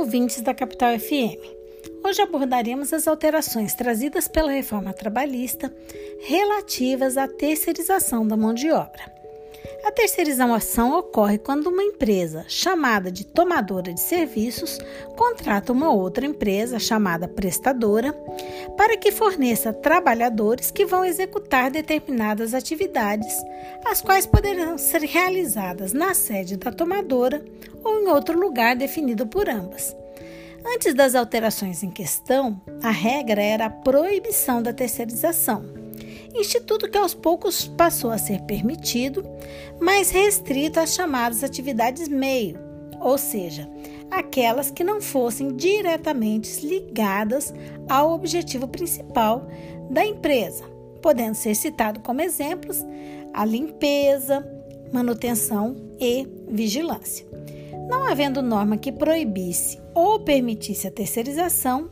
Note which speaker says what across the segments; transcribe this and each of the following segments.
Speaker 1: ouvintes da Capital FM. Hoje abordaremos as alterações trazidas pela reforma trabalhista relativas à terceirização da mão de obra. A terceirização ocorre quando uma empresa, chamada de tomadora de serviços, contrata uma outra empresa, chamada prestadora, para que forneça trabalhadores que vão executar determinadas atividades, as quais poderão ser realizadas na sede da tomadora ou em outro lugar definido por ambas. Antes das alterações em questão, a regra era a proibição da terceirização instituto que aos poucos passou a ser permitido, mas restrito às chamadas atividades meio, ou seja, aquelas que não fossem diretamente ligadas ao objetivo principal da empresa, podendo ser citado como exemplos a limpeza, manutenção e vigilância. Não havendo norma que proibisse ou permitisse a terceirização,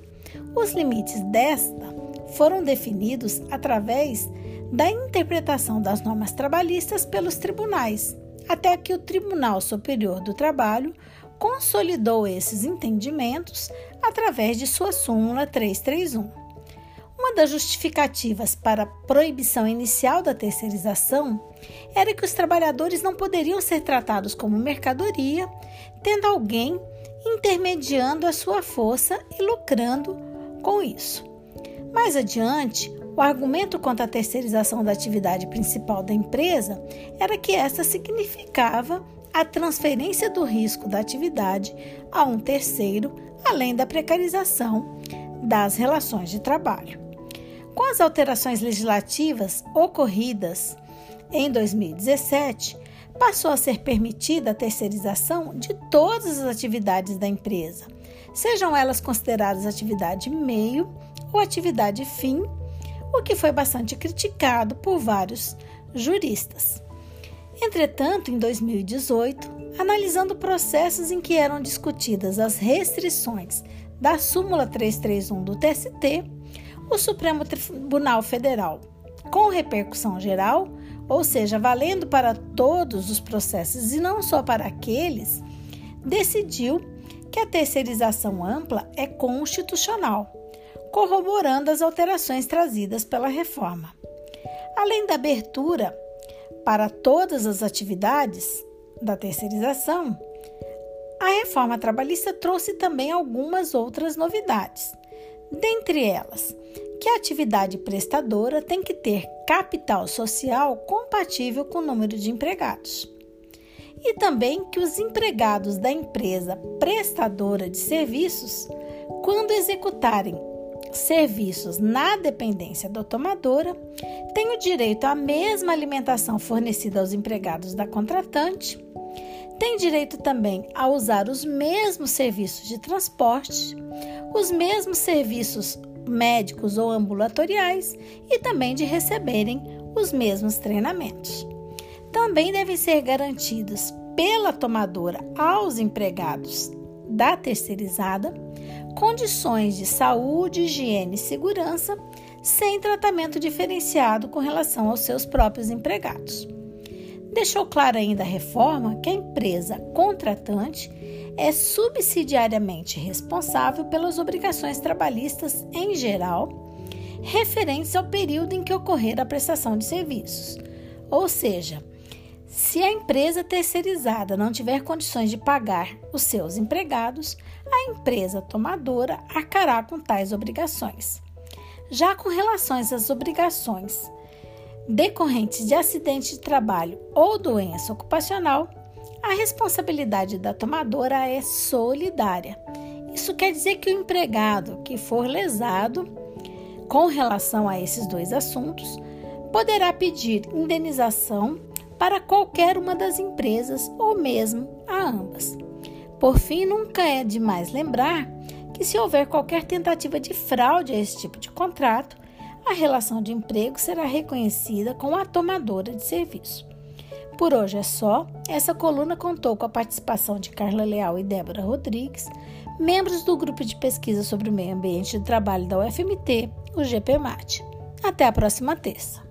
Speaker 1: os limites desta foram definidos através da interpretação das normas trabalhistas pelos tribunais, até que o Tribunal Superior do Trabalho consolidou esses entendimentos através de sua súmula 331. Uma das justificativas para a proibição inicial da terceirização era que os trabalhadores não poderiam ser tratados como mercadoria, tendo alguém intermediando a sua força e lucrando com isso. Mais adiante, o argumento contra a terceirização da atividade principal da empresa era que essa significava a transferência do risco da atividade a um terceiro, além da precarização das relações de trabalho. Com as alterações legislativas ocorridas em 2017, passou a ser permitida a terceirização de todas as atividades da empresa, sejam elas consideradas atividade meio ou atividade fim, o que foi bastante criticado por vários juristas. Entretanto, em 2018, analisando processos em que eram discutidas as restrições da súmula 331 do TST, o Supremo Tribunal Federal, com repercussão geral, ou seja, valendo para todos os processos e não só para aqueles, decidiu que a terceirização ampla é constitucional corroborando as alterações trazidas pela reforma. Além da abertura para todas as atividades da terceirização, a reforma trabalhista trouxe também algumas outras novidades. Dentre elas, que a atividade prestadora tem que ter capital social compatível com o número de empregados. E também que os empregados da empresa prestadora de serviços, quando executarem serviços na dependência da tomadora têm o direito à mesma alimentação fornecida aos empregados da contratante, têm direito também a usar os mesmos serviços de transporte, os mesmos serviços médicos ou ambulatoriais e também de receberem os mesmos treinamentos. Também devem ser garantidos pela tomadora aos empregados da terceirizada condições de saúde, higiene e segurança, sem tratamento diferenciado com relação aos seus próprios empregados. Deixou claro ainda a reforma que a empresa contratante é subsidiariamente responsável pelas obrigações trabalhistas em geral, referentes ao período em que ocorrer a prestação de serviços. Ou seja, se a empresa terceirizada não tiver condições de pagar os seus empregados, a empresa tomadora arcará com tais obrigações. Já com relação às obrigações decorrentes de acidente de trabalho ou doença ocupacional, a responsabilidade da tomadora é solidária. Isso quer dizer que o empregado que for lesado com relação a esses dois assuntos poderá pedir indenização para qualquer uma das empresas ou mesmo a ambas. Por fim, nunca é demais lembrar que, se houver qualquer tentativa de fraude a esse tipo de contrato, a relação de emprego será reconhecida com a tomadora de serviço. Por hoje é só. Essa coluna contou com a participação de Carla Leal e Débora Rodrigues, membros do grupo de pesquisa sobre o meio ambiente de trabalho da UFMT, o GPMAT. Até a próxima terça.